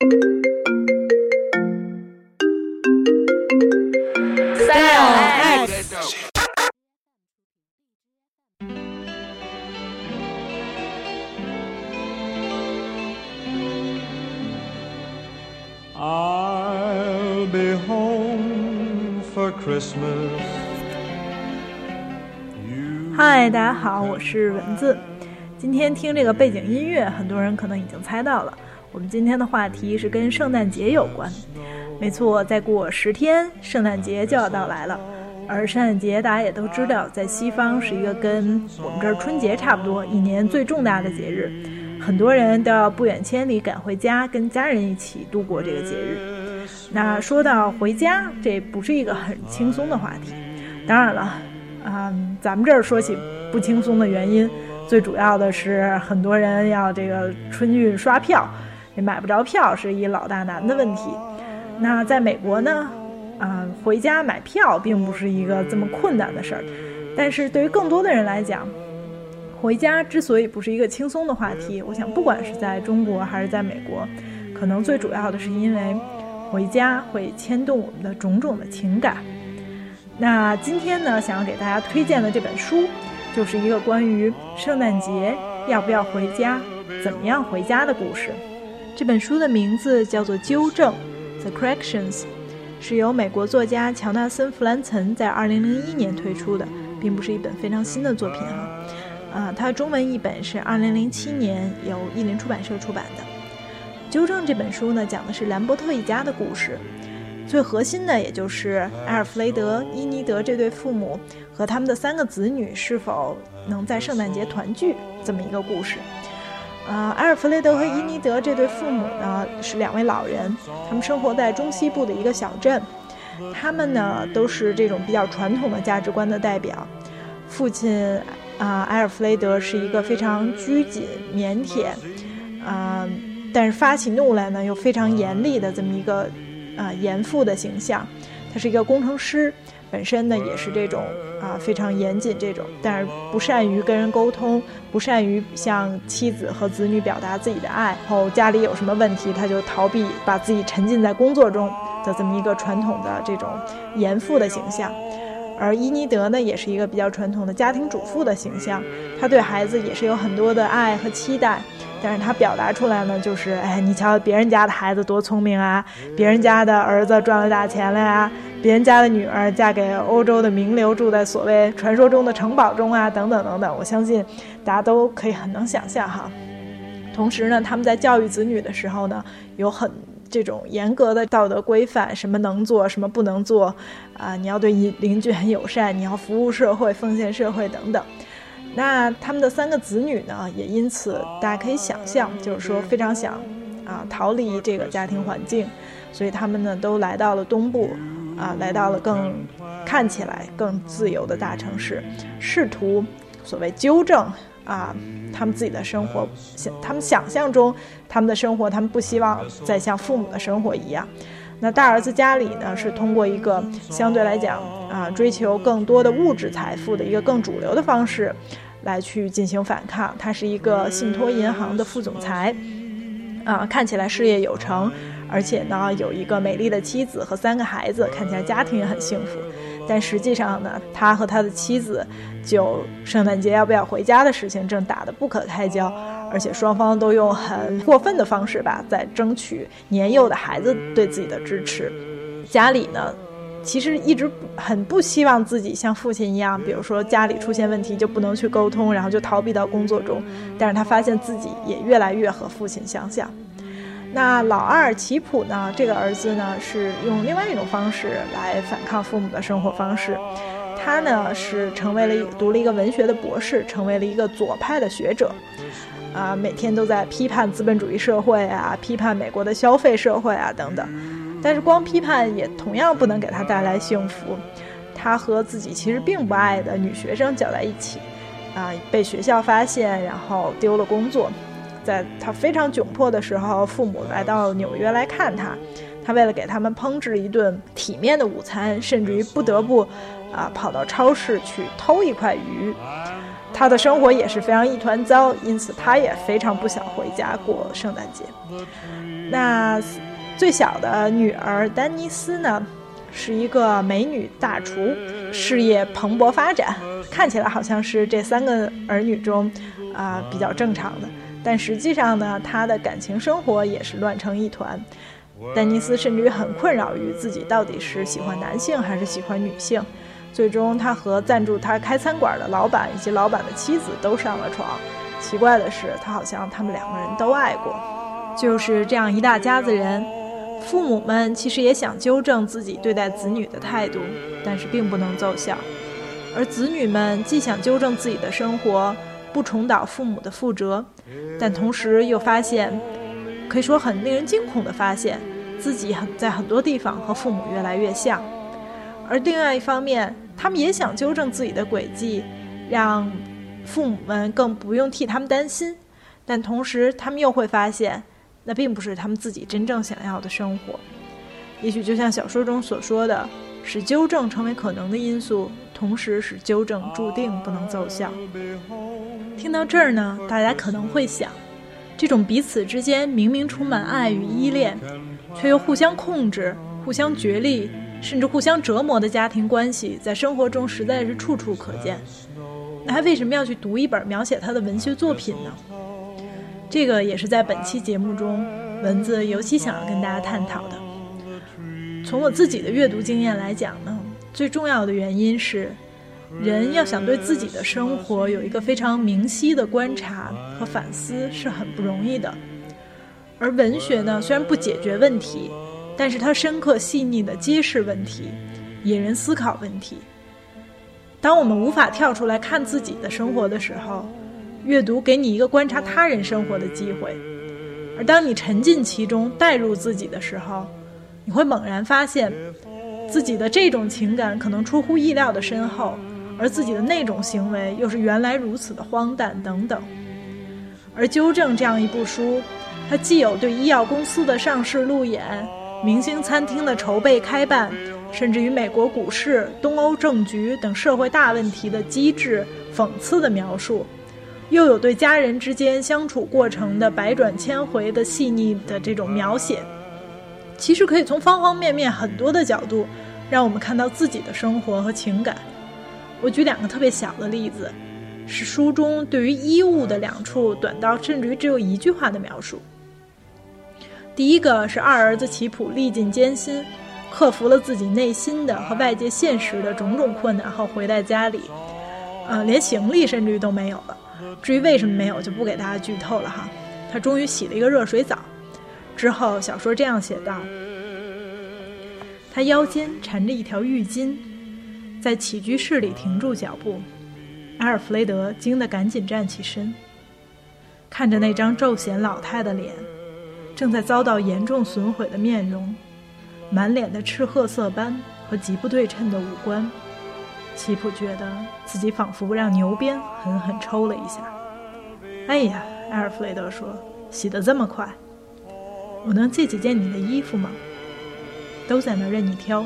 嗨，大家好，我是蚊子。今天听这个背景音乐，很多人可能已经猜到了，我们今天的话题是跟圣诞节有关。没错，再过十天，圣诞节就要到来了。而圣诞节大家也都知道，在西方是一个跟我们这儿春节差不多，一年最重大的节日，很多人都要不远千里赶回家，跟家人一起度过这个节日。那说到回家，这不是一个很轻松的话题。当然了，啊，咱们这儿说起不轻松的原因，最主要的是很多人要这个春运刷票，买不着票，是一老大难的问题。那在美国呢，啊，回家买票并不是一个这么困难的事儿。但是对于更多的人来讲，回家之所以不是一个轻松的话题，我想不管是在中国还是在美国，可能最主要的是因为回家会牵动我们的种种的情感。那今天呢，想要给大家推荐的这本书，就是一个关于圣诞节要不要回家、怎么样回家的故事。这本书的名字叫做《纠正》（The Corrections），是由美国作家乔纳森·弗兰岑在2001年推出的，并不是一本非常新的作品哈。啊，它中文译本是2007年由译林出版社出版的。《纠正》这本书呢，讲的是兰伯特一家的故事。最核心的，也就是埃尔弗雷德、伊尼德这对父母和他们的三个子女是否能在圣诞节团聚这么一个故事。呃，埃尔弗雷德和伊尼德这对父母呢是两位老人，他们生活在中西部的一个小镇。他们呢都是这种比较传统的价值观的代表。父亲啊，埃尔弗雷德是一个非常拘谨、腼腆，啊，但是发起怒来呢又非常严厉的这么一个。啊，严父的形象，他是一个工程师，本身呢也是这种啊非常严谨这种，但是不善于跟人沟通，不善于向妻子和子女表达自己的爱。然后家里有什么问题，他就逃避，把自己沉浸在工作中的这么一个传统的这种严父的形象。而伊尼德呢，也是一个比较传统的家庭主妇的形象，他对孩子也是有很多的爱和期待。但是他表达出来呢，就是哎，你瞧别人家的孩子多聪明啊，别人家的儿子赚了大钱了呀，别人家的女儿嫁给欧洲的名流，住在所谓传说中的城堡中啊，等等等等。我相信大家都可以很能想象哈。同时呢，他们在教育子女的时候呢，有很这种严格的道德规范，什么能做，什么不能做，啊，你要对邻居很友善，你要服务社会，奉献社会等等。那他们的三个子女呢，也因此大家可以想象，就是说非常想啊逃离这个家庭环境，所以他们呢都来到了东部，啊来到了更看起来更自由的大城市，试图所谓纠正啊他们自己的生活，想他们想象中他们的生活，他们不希望再像父母的生活一样。那大儿子家里呢，是通过一个相对来讲啊追求更多的物质财富的一个更主流的方式。来去进行反抗，他是一个信托银行的副总裁，啊，看起来事业有成，而且呢有一个美丽的妻子和三个孩子，看起来家庭也很幸福。但实际上呢，他和他的妻子就圣诞节要不要回家的事情正打得不可开交，而且双方都用很过分的方式吧，在争取年幼的孩子对自己的支持。家里呢？其实一直很不希望自己像父亲一样，比如说家里出现问题就不能去沟通，然后就逃避到工作中。但是他发现自己也越来越和父亲相像。那老二齐普呢？这个儿子呢是用另外一种方式来反抗父母的生活方式。他呢是成为了一读了一个文学的博士，成为了一个左派的学者。啊，每天都在批判资本主义社会啊，批判美国的消费社会啊等等。但是光批判也同样不能给他带来幸福。他和自己其实并不爱的女学生搅在一起，啊，被学校发现，然后丢了工作。在他非常窘迫的时候，父母来到纽约来看他。他为了给他们烹制一顿体面的午餐，甚至于不得不啊跑到超市去偷一块鱼。他的生活也是非常一团糟，因此他也非常不想回家过圣诞节。那最小的女儿丹尼斯呢，是一个美女大厨，事业蓬勃发展，看起来好像是这三个儿女中啊比较正常的，但实际上呢，他的感情生活也是乱成一团。丹尼斯甚至于很困扰于自己到底是喜欢男性还是喜欢女性。最终，他和赞助他开餐馆的老板以及老板的妻子都上了床。奇怪的是，他好像他们两个人都爱过。就是这样一大家子人，父母们其实也想纠正自己对待子女的态度，但是并不能奏效。而子女们既想纠正自己的生活，不重蹈父母的覆辙，但同时又发现，可以说很令人惊恐的发现，自己很在很多地方和父母越来越像。而另外一方面，他们也想纠正自己的轨迹，让父母们更不用替他们担心，但同时他们又会发现，那并不是他们自己真正想要的生活。也许就像小说中所说的，使纠正成为可能的因素，同时使纠正注定不能奏效。听到这儿呢，大家可能会想，这种彼此之间明明充满爱与依恋，却又互相控制、互相角力。甚至互相折磨的家庭关系，在生活中实在是处处可见。那还为什么要去读一本描写他的文学作品呢？这个也是在本期节目中，蚊子尤其想要跟大家探讨的。从我自己的阅读经验来讲呢，最重要的原因是，人要想对自己的生活有一个非常明晰的观察和反思是很不容易的。而文学呢，虽然不解决问题。但是它深刻细腻地揭示问题，引人思考问题。当我们无法跳出来看自己的生活的时候，阅读给你一个观察他人生活的机会；而当你沉浸其中、带入自己的时候，你会猛然发现，自己的这种情感可能出乎意料的深厚，而自己的那种行为又是原来如此的荒诞等等。而《纠正》这样一部书，它既有对医药公司的上市路演。明星餐厅的筹备开办，甚至于美国股市、东欧政局等社会大问题的机智讽刺的描述，又有对家人之间相处过程的百转千回的细腻的这种描写，其实可以从方方面面很多的角度，让我们看到自己的生活和情感。我举两个特别小的例子，是书中对于衣物的两处短到甚至于只有一句话的描述。第一个是二儿子齐普历尽艰辛，克服了自己内心的和外界现实的种种困难后回到家里，呃，连行李甚至于都没有了。至于为什么没有，就不给大家剧透了哈。他终于洗了一个热水澡，之后小说这样写道：他腰间缠着一条浴巾，在起居室里停住脚步。阿尔弗雷德惊得赶紧站起身，看着那张骤显老态的脸。正在遭到严重损毁的面容，满脸的赤褐色斑和极不对称的五官，齐普觉得自己仿佛让牛鞭狠狠抽了一下。哎呀，埃尔弗雷德说：“洗得这么快，我能借几件你的衣服吗？都在那儿任你挑。”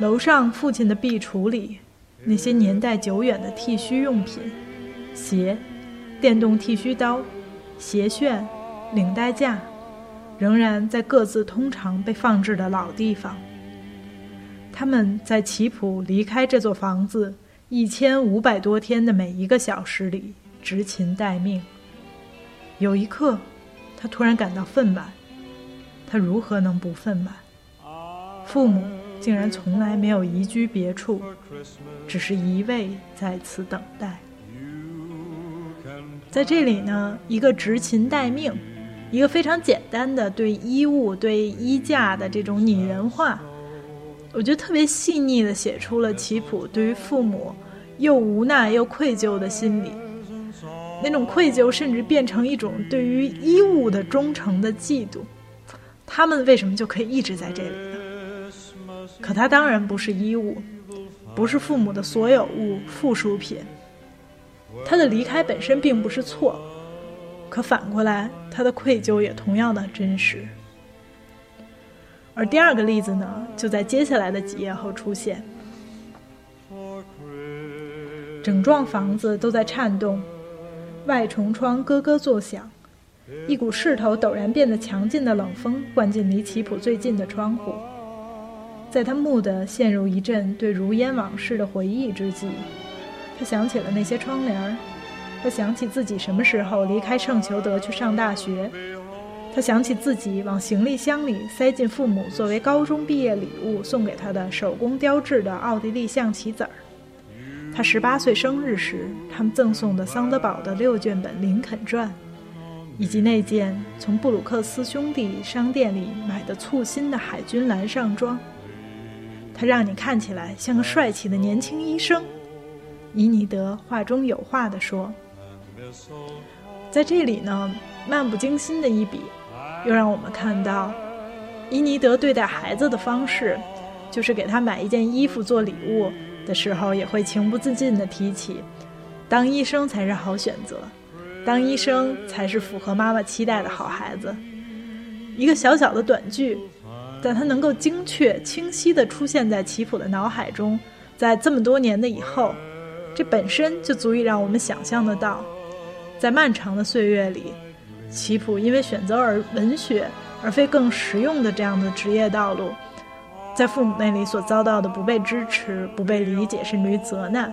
楼上父亲的壁橱里，那些年代久远的剃须用品、鞋、电动剃须刀、鞋楦。领带架，仍然在各自通常被放置的老地方。他们在齐普离开这座房子一千五百多天的每一个小时里执勤待命。有一刻，他突然感到愤懑。他如何能不愤懑？父母竟然从来没有移居别处，只是一味在此等待。在这里呢，一个执勤待命。一个非常简单的对衣物、对衣架的这种拟人化，我觉得特别细腻的写出了齐普对于父母又无奈又愧疚的心理。那种愧疚甚至变成一种对于衣物的忠诚的嫉妒。他们为什么就可以一直在这里？可他当然不是衣物，不是父母的所有物、附属品。他的离开本身并不是错。可反过来，他的愧疚也同样的真实。而第二个例子呢，就在接下来的几页后出现。整幢房子都在颤动，外重窗咯咯作响，一股势头陡然变得强劲的冷风灌进离棋谱最近的窗户，在他蓦地陷入一阵对如烟往事的回忆之际，他想起了那些窗帘儿他想起自己什么时候离开圣裘德去上大学，他想起自己往行李箱里塞进父母作为高中毕业礼物送给他的手工雕制的奥地利象棋子儿。他十八岁生日时，他们赠送的桑德堡的六卷本《林肯传》，以及那件从布鲁克斯兄弟商店里买的簇新的海军蓝上装。他让你看起来像个帅气的年轻医生，伊尼德话中有话地说。在这里呢，漫不经心的一笔，又让我们看到伊尼德对待孩子的方式，就是给他买一件衣服做礼物。的时候也会情不自禁地提起，当医生才是好选择，当医生才是符合妈妈期待的好孩子。一个小小的短句，但它能够精确、清晰地出现在棋谱的脑海中，在这么多年的以后，这本身就足以让我们想象得到，在漫长的岁月里，棋谱因为选择而文学而非更实用的这样的职业道路。在父母那里所遭到的不被支持、不被理解，甚至于责难，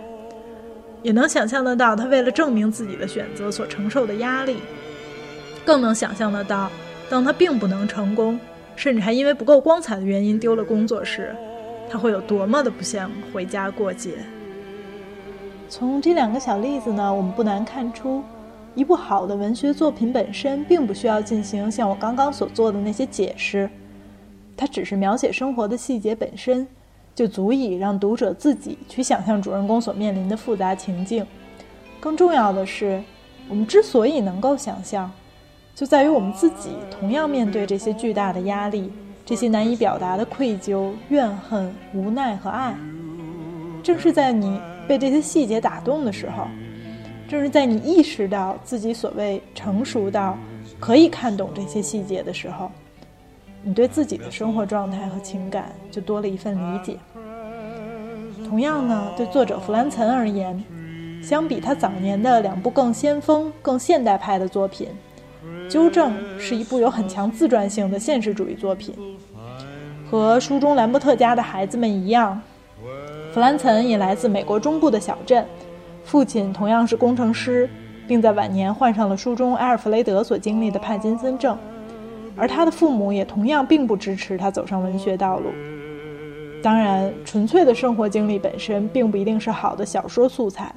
也能想象得到他为了证明自己的选择所承受的压力，更能想象得到，当他并不能成功，甚至还因为不够光彩的原因丢了工作时，他会有多么的不想回家过节。从这两个小例子呢，我们不难看出，一部好的文学作品本身并不需要进行像我刚刚所做的那些解释。它只是描写生活的细节本身，就足以让读者自己去想象主人公所面临的复杂情境。更重要的是，我们之所以能够想象，就在于我们自己同样面对这些巨大的压力，这些难以表达的愧疚、怨恨、无奈和爱。正是在你被这些细节打动的时候，正是在你意识到自己所谓成熟到可以看懂这些细节的时候。你对自己的生活状态和情感就多了一份理解。同样呢，对作者弗兰岑而言，相比他早年的两部更先锋、更现代派的作品，《纠正》是一部有很强自传性的现实主义作品。和书中兰伯特家的孩子们一样，弗兰岑也来自美国中部的小镇，父亲同样是工程师，并在晚年患上了书中埃尔弗雷德所经历的帕金森症。而他的父母也同样并不支持他走上文学道路。当然，纯粹的生活经历本身并不一定是好的小说素材，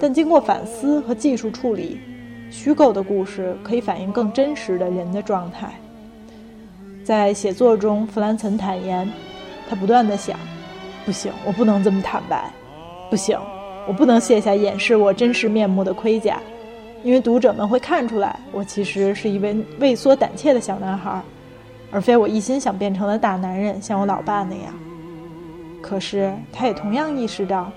但经过反思和技术处理，虚构的故事可以反映更真实的人的状态。在写作中，弗兰岑坦言，他不断地想：不行，我不能这么坦白；不行，我不能卸下掩饰我真实面目的盔甲。因为读者们会看出来，我其实是一位畏缩胆怯的小男孩，而非我一心想变成的大男人，像我老爸那样。可是，他也同样意识到，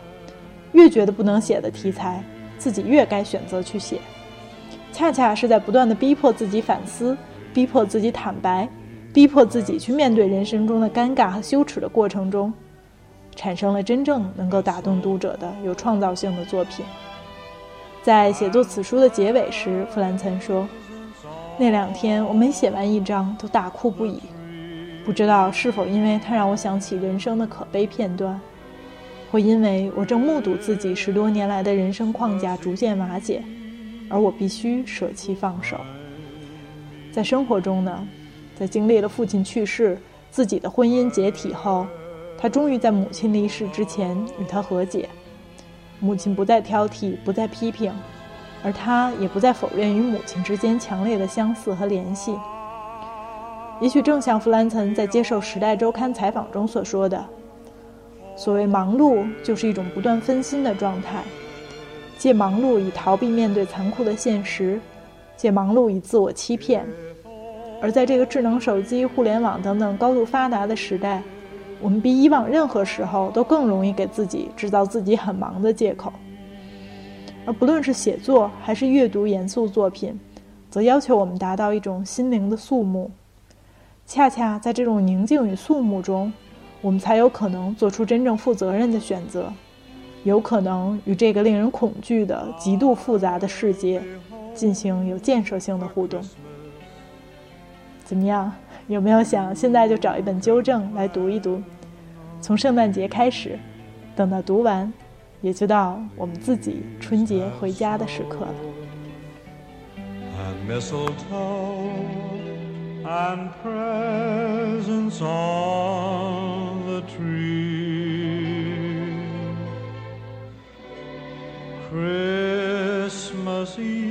越觉得不能写的题材，自己越该选择去写。恰恰是在不断的逼迫自己反思、逼迫自己坦白、逼迫自己去面对人生中的尴尬和羞耻的过程中，产生了真正能够打动读者的有创造性的作品。在写作此书的结尾时，弗兰岑说：“那两天我每写完一章都大哭不已，不知道是否因为它让我想起人生的可悲片段，或因为我正目睹自己十多年来的人生框架逐渐瓦解，而我必须舍弃放手。在生活中呢，在经历了父亲去世、自己的婚姻解体后，他终于在母亲离世之前与他和解。”母亲不再挑剔，不再批评，而他也不再否认与母亲之间强烈的相似和联系。也许正像弗兰岑在接受《时代周刊》采访中所说的：“所谓忙碌，就是一种不断分心的状态，借忙碌以逃避面对残酷的现实，借忙碌以自我欺骗。而在这个智能手机、互联网等等高度发达的时代。”我们比以往任何时候都更容易给自己制造自己很忙的借口，而不论是写作还是阅读严肃作品，则要求我们达到一种心灵的肃穆。恰恰在这种宁静与肃穆中，我们才有可能做出真正负责任的选择，有可能与这个令人恐惧的、极度复杂的世界进行有建设性的互动。怎么样？有没有想现在就找一本纠正来读一读？从圣诞节开始，等到读完，也就到我们自己春节回家的时刻了。see.